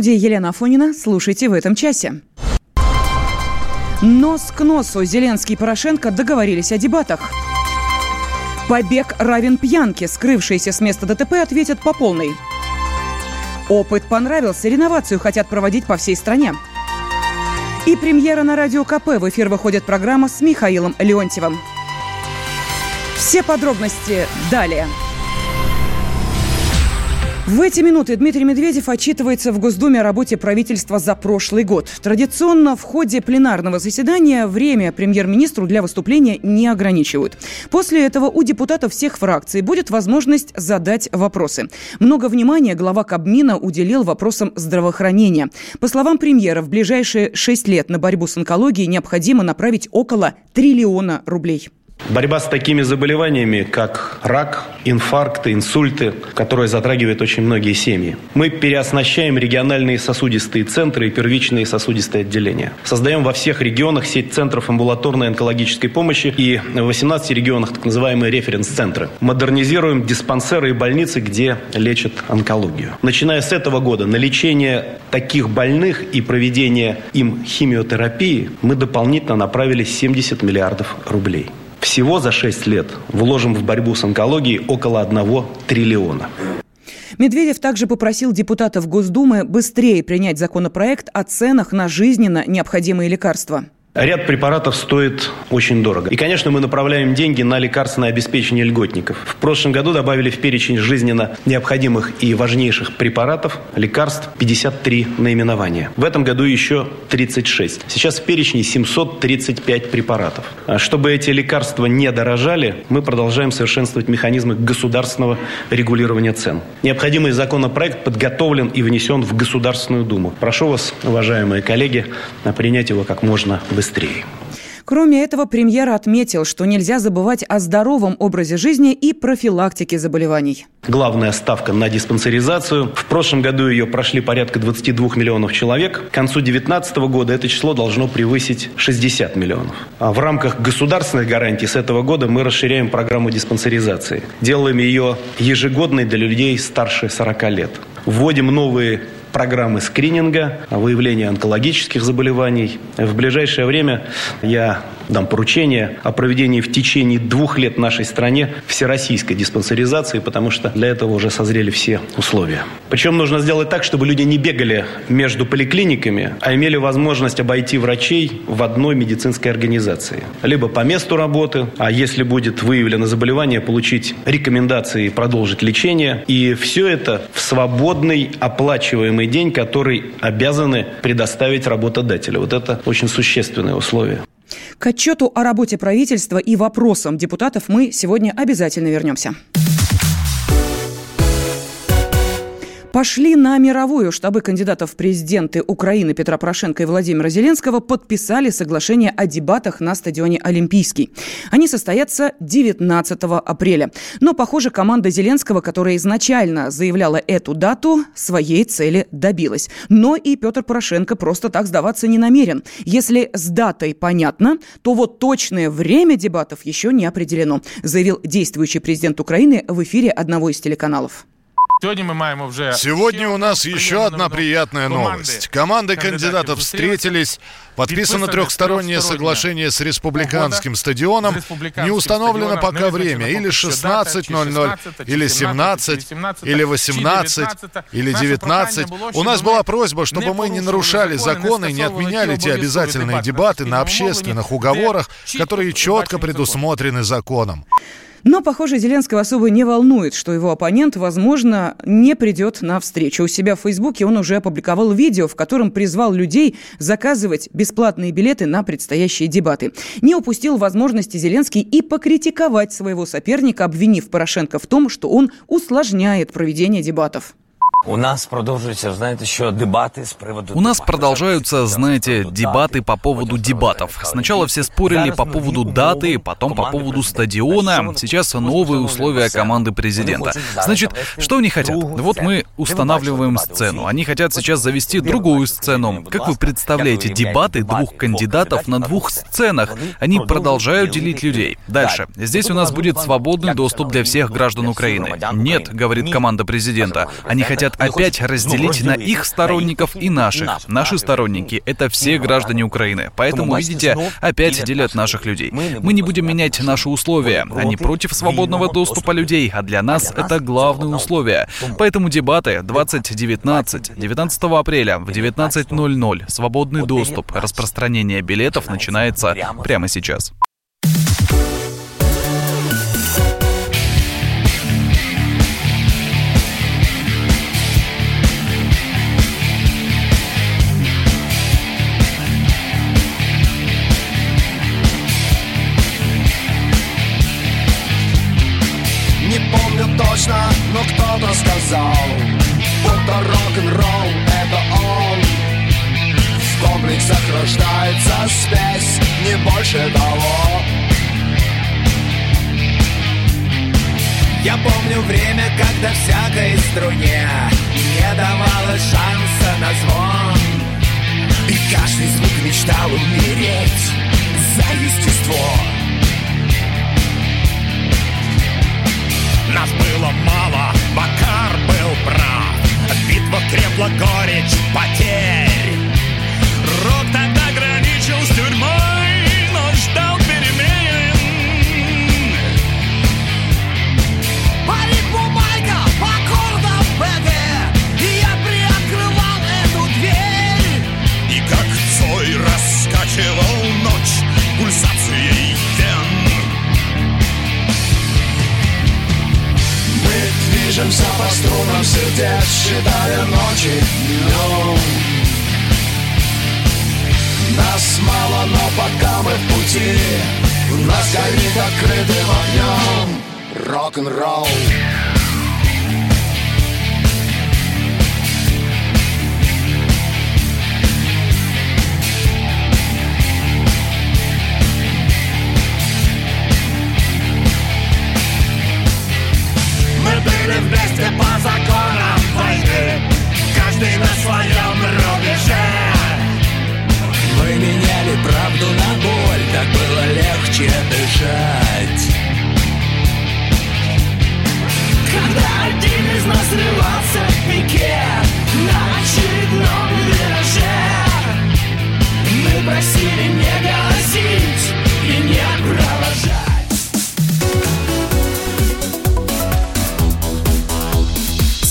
студии Елена Афонина. Слушайте в этом часе. Нос к носу Зеленский и Порошенко договорились о дебатах. Побег равен пьянке. Скрывшиеся с места ДТП ответят по полной. Опыт понравился. Реновацию хотят проводить по всей стране. И премьера на Радио КП. В эфир выходит программа с Михаилом Леонтьевым. Все подробности далее. В эти минуты Дмитрий Медведев отчитывается в Госдуме о работе правительства за прошлый год. Традиционно в ходе пленарного заседания время премьер-министру для выступления не ограничивают. После этого у депутатов всех фракций будет возможность задать вопросы. Много внимания глава Кабмина уделил вопросам здравоохранения. По словам премьера, в ближайшие шесть лет на борьбу с онкологией необходимо направить около триллиона рублей. Борьба с такими заболеваниями, как рак, инфаркты, инсульты, которые затрагивают очень многие семьи. Мы переоснащаем региональные сосудистые центры и первичные сосудистые отделения. Создаем во всех регионах сеть центров амбулаторной онкологической помощи и в 18 регионах так называемые референс-центры. Модернизируем диспансеры и больницы, где лечат онкологию. Начиная с этого года на лечение таких больных и проведение им химиотерапии мы дополнительно направили 70 миллиардов рублей. Всего за 6 лет вложим в борьбу с онкологией около 1 триллиона. Медведев также попросил депутатов Госдумы быстрее принять законопроект о ценах на жизненно необходимые лекарства. Ряд препаратов стоит очень дорого. И, конечно, мы направляем деньги на лекарственное обеспечение льготников. В прошлом году добавили в перечень жизненно необходимых и важнейших препаратов, лекарств 53 наименования. В этом году еще 36. Сейчас в перечне 735 препаратов. А чтобы эти лекарства не дорожали, мы продолжаем совершенствовать механизмы государственного регулирования цен. Необходимый законопроект подготовлен и внесен в Государственную Думу. Прошу вас, уважаемые коллеги, принять его как можно быстрее быстрее. Кроме этого, премьер отметил, что нельзя забывать о здоровом образе жизни и профилактике заболеваний. Главная ставка на диспансеризацию. В прошлом году ее прошли порядка 22 миллионов человек. К концу 2019 года это число должно превысить 60 миллионов. А в рамках государственных гарантий с этого года мы расширяем программу диспансеризации. Делаем ее ежегодной для людей старше 40 лет. Вводим новые программы скрининга, выявления онкологических заболеваний. В ближайшее время я дам поручение о проведении в течение двух лет нашей стране всероссийской диспансеризации, потому что для этого уже созрели все условия. Причем нужно сделать так, чтобы люди не бегали между поликлиниками, а имели возможность обойти врачей в одной медицинской организации. Либо по месту работы, а если будет выявлено заболевание, получить рекомендации продолжить лечение. И все это в свободный оплачиваемый день, который обязаны предоставить работодателю. Вот это очень существенное условие. К отчету о работе правительства и вопросам депутатов мы сегодня обязательно вернемся. Пошли на мировую. Штабы кандидатов в президенты Украины Петра Порошенко и Владимира Зеленского подписали соглашение о дебатах на стадионе Олимпийский. Они состоятся 19 апреля. Но, похоже, команда Зеленского, которая изначально заявляла эту дату, своей цели добилась. Но и Петр Порошенко просто так сдаваться не намерен. Если с датой понятно, то вот точное время дебатов еще не определено, заявил действующий президент Украины в эфире одного из телеканалов. Сегодня мы маем уже... Сегодня у нас еще одна приятная новость. Команды кандидатов встретились, подписано трехстороннее соглашение с республиканским стадионом. Не установлено пока время, или 16.00, или 17, или 18, или 19. У нас была просьба, чтобы мы не нарушали законы и не отменяли те обязательные дебаты на общественных уговорах, которые четко предусмотрены законом. Но, похоже, Зеленского особо не волнует, что его оппонент, возможно, не придет на встречу. У себя в Фейсбуке он уже опубликовал видео, в котором призвал людей заказывать бесплатные билеты на предстоящие дебаты. Не упустил возможности Зеленский и покритиковать своего соперника, обвинив Порошенко в том, что он усложняет проведение дебатов. У нас продолжаются, знаете, еще дебаты с приводу... У нас продолжаются, знаете, дебаты по поводу дебатов. Сначала все спорили по поводу даты, потом по поводу стадиона. Сейчас новые условия команды президента. Значит, что они хотят? Вот мы устанавливаем сцену. Они хотят сейчас завести другую сцену. Как вы представляете, дебаты двух кандидатов на двух сценах? Они продолжают делить людей. Дальше. Здесь у нас будет свободный доступ для всех граждан Украины. Нет, говорит команда президента. Они хотят хотят опять разделить на их сторонников и наших. Наши сторонники — это все граждане Украины. Поэтому, видите, опять делят наших людей. Мы не будем менять наши условия. Они против свободного доступа людей, а для нас это главное условие. Поэтому дебаты 2019, 19 апреля в 19.00. Свободный доступ, распространение билетов начинается прямо сейчас. Рок-н-ролл это он. В комплексах рождается спесь, не больше того. Я помню время, когда всякой струне Не давало шанса на звон. И каждый звук мечтал умереть за естество. Нас было мало, Макар был прав Битва крепла горечь потерь пути Нас горит открытым огнем Рок-н-ролл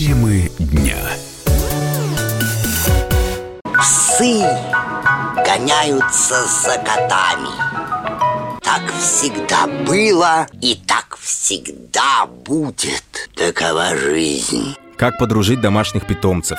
Темы дня. Псы гоняются за котами. Так всегда было и так всегда будет. Такова жизнь. Как подружить домашних питомцев,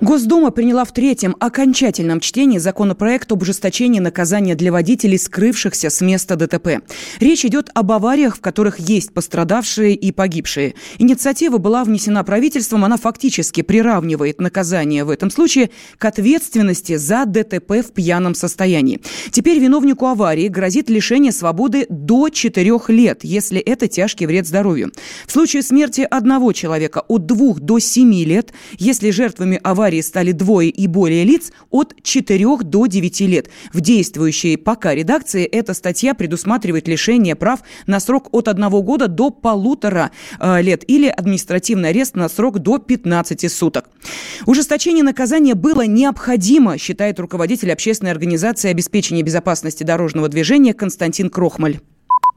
Госдума приняла в третьем окончательном чтении законопроект об ужесточении наказания для водителей, скрывшихся с места ДТП. Речь идет об авариях, в которых есть пострадавшие и погибшие. Инициатива была внесена правительством, она фактически приравнивает наказание в этом случае к ответственности за ДТП в пьяном состоянии. Теперь виновнику аварии грозит лишение свободы до 4 лет, если это тяжкий вред здоровью. В случае смерти одного человека от 2 до 7 лет, если жертвами аварии категории стали двое и более лиц от 4 до 9 лет. В действующей пока редакции эта статья предусматривает лишение прав на срок от 1 года до полутора э, лет или административный арест на срок до 15 суток. Ужесточение наказания было необходимо, считает руководитель общественной организации обеспечения безопасности дорожного движения Константин Крохмаль.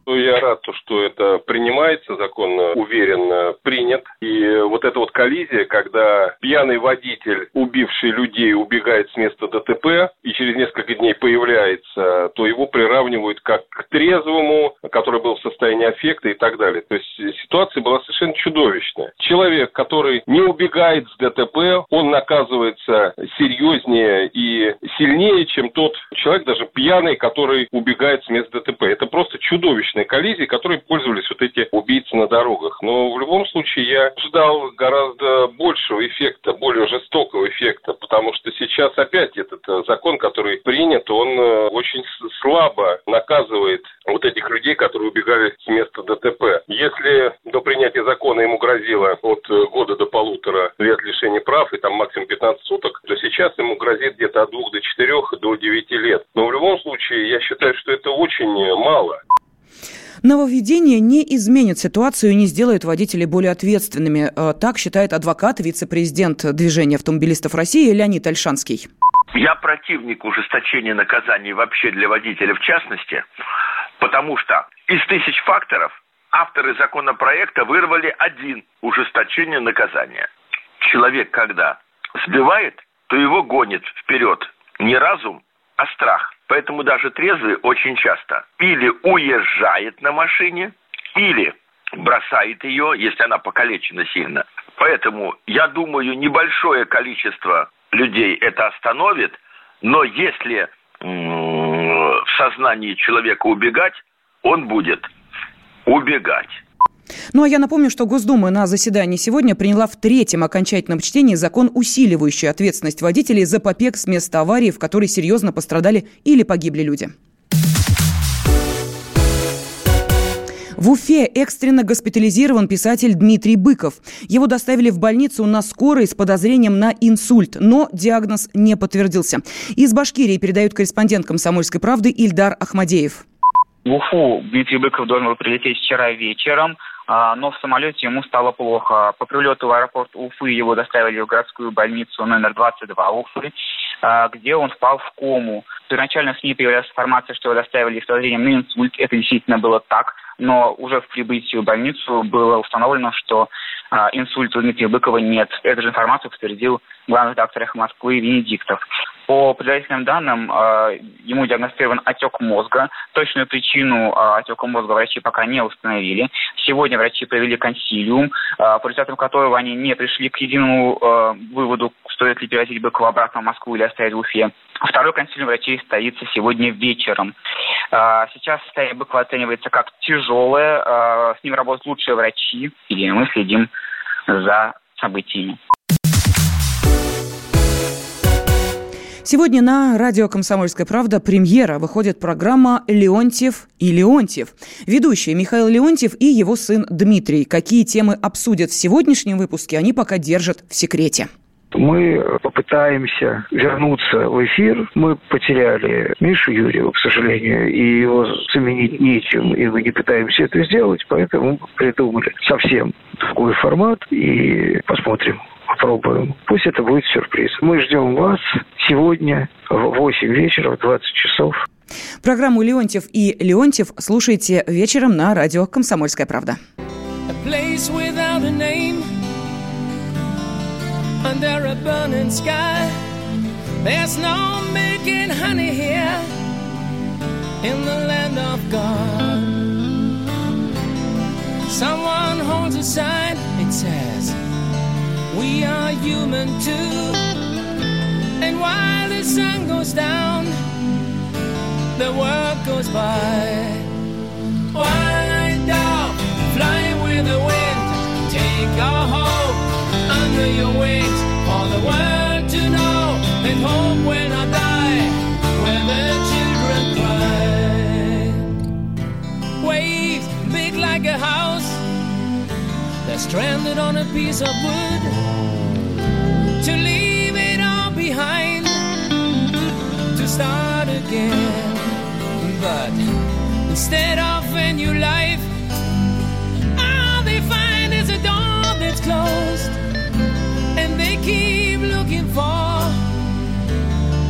Ну, я рад, что это принимается, закон уверенно принят. И вот эта вот коллизия, когда пьяный водитель, убивший людей, убегает с места ДТП и через несколько дней появляется, то его приравнивают как к трезвому, который был в состоянии аффекта и так далее. То есть ситуация была совершенно чудовищная. Человек, который не убегает с ДТП, он наказывается серьезнее и сильнее, чем тот человек, даже пьяный, который убегает с места ДТП. Это просто чудовищно встречные коллизии, которой пользовались вот эти убийцы на дорогах. Но в любом случае я ждал гораздо большего эффекта, более жестокого эффекта, потому что сейчас опять этот э, закон, который принят, он э, очень слабо наказывает вот этих людей, которые убегали с места ДТП. Если до принятия закона ему грозило от года до полутора лет лишения прав и там максимум 15 суток, то сейчас ему грозит где-то от двух до четырех до девяти лет. Но в любом случае я считаю, что это очень мало. Нововведение не изменит ситуацию и не сделает водителей более ответственными. Э, так считает адвокат, вице-президент движения автомобилистов России Леонид Альшанский. Я противник ужесточения наказаний вообще для водителя в частности, потому что из тысяч факторов авторы законопроекта вырвали один – ужесточение наказания. Человек, когда сбивает, то его гонит вперед не разум, а страх. Поэтому даже трезвый очень часто или уезжает на машине, или бросает ее, если она покалечена сильно. Поэтому, я думаю, небольшое количество людей это остановит, но если в сознании человека убегать, он будет убегать. Ну а я напомню, что Госдума на заседании сегодня приняла в третьем окончательном чтении закон, усиливающий ответственность водителей за побег с места аварии, в которой серьезно пострадали или погибли люди. В Уфе экстренно госпитализирован писатель Дмитрий Быков. Его доставили в больницу на скорой с подозрением на инсульт, но диагноз не подтвердился. Из Башкирии передают корреспондент «Комсомольской правды» Ильдар Ахмадеев. В Уфу Дмитрий Быков должен был прилететь вчера вечером. А, но в самолете ему стало плохо. По прилету в аэропорт Уфы его доставили в городскую больницу номер 22 Уфы, а, где он впал в кому. Первоначально в СМИ появилась информация, что его доставили с подозрением на инсульт. Это действительно было так, но уже в прибытии в больницу было установлено, что а, инсульта Дмитрия Быкова нет. Эту же информацию подтвердил главный редактор «Эхо Москвы» Венедиктов. По предварительным данным, э, ему диагностирован отек мозга. Точную причину э, отека мозга врачи пока не установили. Сегодня врачи провели консилиум, э, по результатам которого они не пришли к единому выводу, стоит ли перевозить Быкова обратно в Москву или оставить в Уфе. Второй консилиум врачей состоится сегодня вечером. Сейчас состояние Быкова оценивается как тяжелое. С ним работают лучшие врачи, и мы следим за событиями. Сегодня на радио «Комсомольская правда» премьера выходит программа «Леонтьев и Леонтьев». Ведущие Михаил Леонтьев и его сын Дмитрий. Какие темы обсудят в сегодняшнем выпуске, они пока держат в секрете мы попытаемся вернуться в эфир. Мы потеряли Мишу Юрьева, к сожалению, и его заменить нечем, и мы не пытаемся это сделать, поэтому придумали совсем другой формат и посмотрим, попробуем. Пусть это будет сюрприз. Мы ждем вас сегодня в 8 вечера, в 20 часов. Программу «Леонтьев и Леонтьев» слушайте вечером на радио «Комсомольская правда». Under a burning sky. There's no making honey here in the land of God. Someone holds a sign, it says, We are human too. And while the sun goes down, the world goes by. Why down, fly with the wind, take our hope under your wings for the world to know and hope when I die, when the children cry. Waves big like a house they're stranded on a piece of wood to leave it all behind to start again. But instead of a new life, all they find is a door that's closed,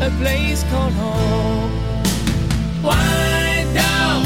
a place called home. Why down,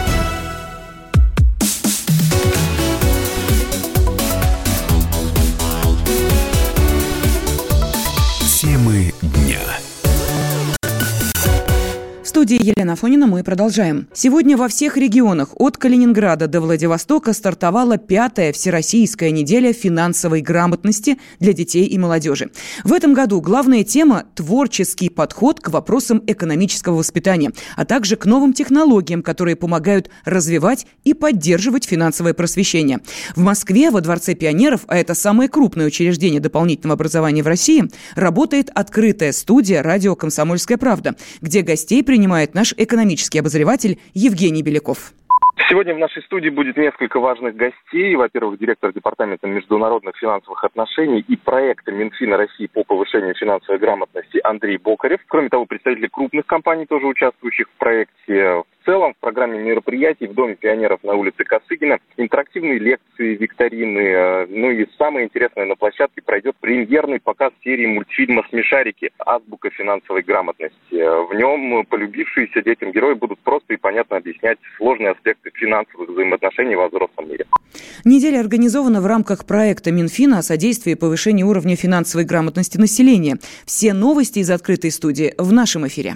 Студии Елена Фонина мы продолжаем. Сегодня во всех регионах от Калининграда до Владивостока стартовала пятая Всероссийская неделя финансовой грамотности для детей и молодежи. В этом году главная тема – творческий подход к вопросам экономического воспитания, а также к новым технологиям, которые помогают развивать и поддерживать финансовое просвещение. В Москве во Дворце пионеров, а это самое крупное учреждение дополнительного образования в России, работает открытая студия «Радио Комсомольская правда», где гостей принимают принимает наш экономический обозреватель Евгений Беляков. Сегодня в нашей студии будет несколько важных гостей. Во-первых, директор Департамента международных финансовых отношений и проекта Минфина России по повышению финансовой грамотности Андрей Бокарев. Кроме того, представители крупных компаний, тоже участвующих в проекте. В целом, в программе мероприятий в Доме пионеров на улице Косыгина интерактивные лекции, викторины. Э, ну и самое интересное, на площадке пройдет премьерный показ серии мультфильма «Смешарики. Азбука финансовой грамотности». Э, в нем полюбившиеся детям герои будут просто и понятно объяснять сложные аспекты финансовых взаимоотношений во взрослом мире. Неделя организована в рамках проекта Минфина о содействии повышению уровня финансовой грамотности населения. Все новости из открытой студии в нашем эфире.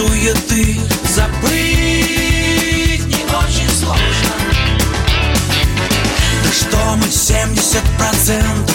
Суеты забыть не очень сложно. Да что мы 70% из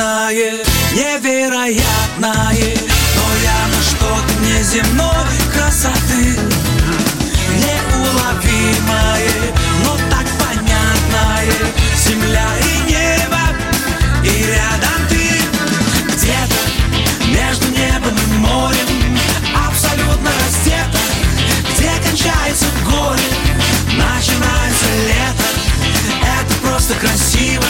Неочевидное, невероятное. Но явно что-то неземной красоты Неуловимое, но так понятное. Земля и небо, и рядом ты. Где-то между небом и морем Абсолютно раздета Где кончается горе Начинается лето. Это просто красиво